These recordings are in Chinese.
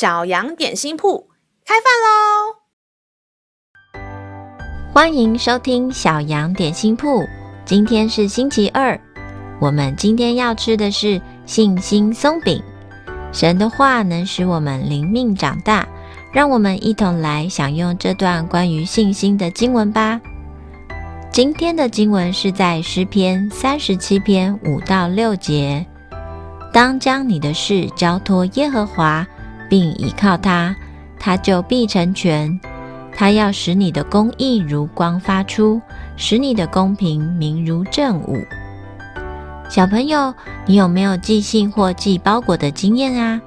小羊点心铺开饭喽！欢迎收听小羊点心铺。今天是星期二，我们今天要吃的是信心松饼。神的话能使我们灵命长大，让我们一同来享用这段关于信心的经文吧。今天的经文是在诗篇三十七篇五到六节。当将你的事交托耶和华，并倚靠他，他就必成全。他要使你的公义如光发出，使你的公平明如正午。小朋友，你有没有寄信或寄包裹的经验啊？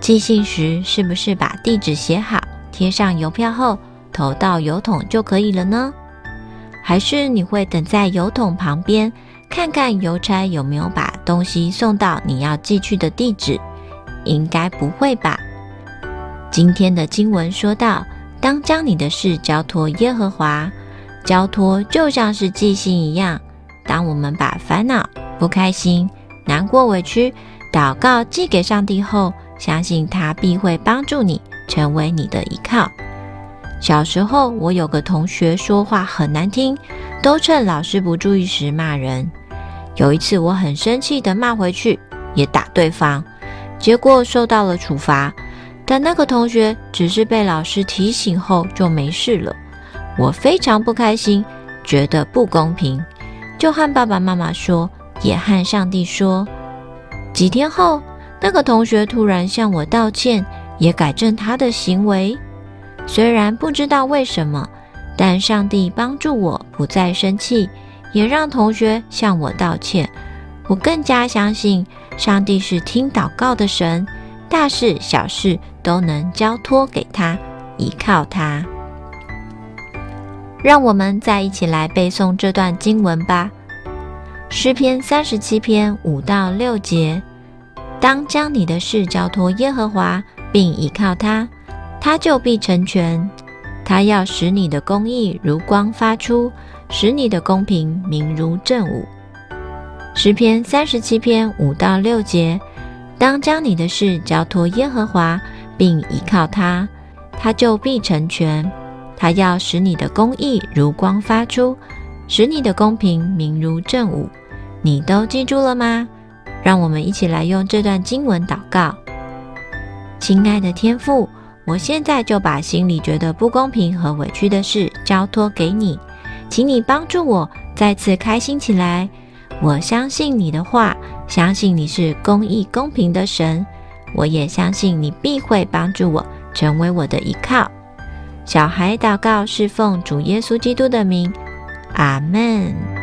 寄信时是不是把地址写好，贴上邮票后投到邮筒就可以了呢？还是你会等在邮筒旁边，看看邮差有没有把东西送到你要寄去的地址？应该不会吧？今天的经文说到，当将你的事交托耶和华，交托就像是寄信一样。当我们把烦恼、不开心、难过、委屈、祷告寄给上帝后，相信他必会帮助你，成为你的依靠。小时候，我有个同学说话很难听，都趁老师不注意时骂人。有一次，我很生气地骂回去，也打对方，结果受到了处罚。但那个同学只是被老师提醒后就没事了。我非常不开心，觉得不公平，就和爸爸妈妈说，也和上帝说。几天后，那个同学突然向我道歉，也改正他的行为。虽然不知道为什么，但上帝帮助我不再生气，也让同学向我道歉。我更加相信上帝是听祷告的神，大事小事都能交托给他，依靠他。让我们再一起来背诵这段经文吧。诗篇三十七篇五到六节：当将你的事交托耶和华，并依靠他。他就必成全，他要使你的公义如光发出，使你的公平明如正午。诗篇三十七篇五到六节：当将你的事交托耶和华，并依靠他，他就必成全。他要使你的公义如光发出，使你的公平明如正午。你都记住了吗？让我们一起来用这段经文祷告。亲爱的天父。我现在就把心里觉得不公平和委屈的事交托给你，请你帮助我再次开心起来。我相信你的话，相信你是公义公平的神，我也相信你必会帮助我成为我的依靠。小孩祷告是奉主耶稣基督的名，阿门。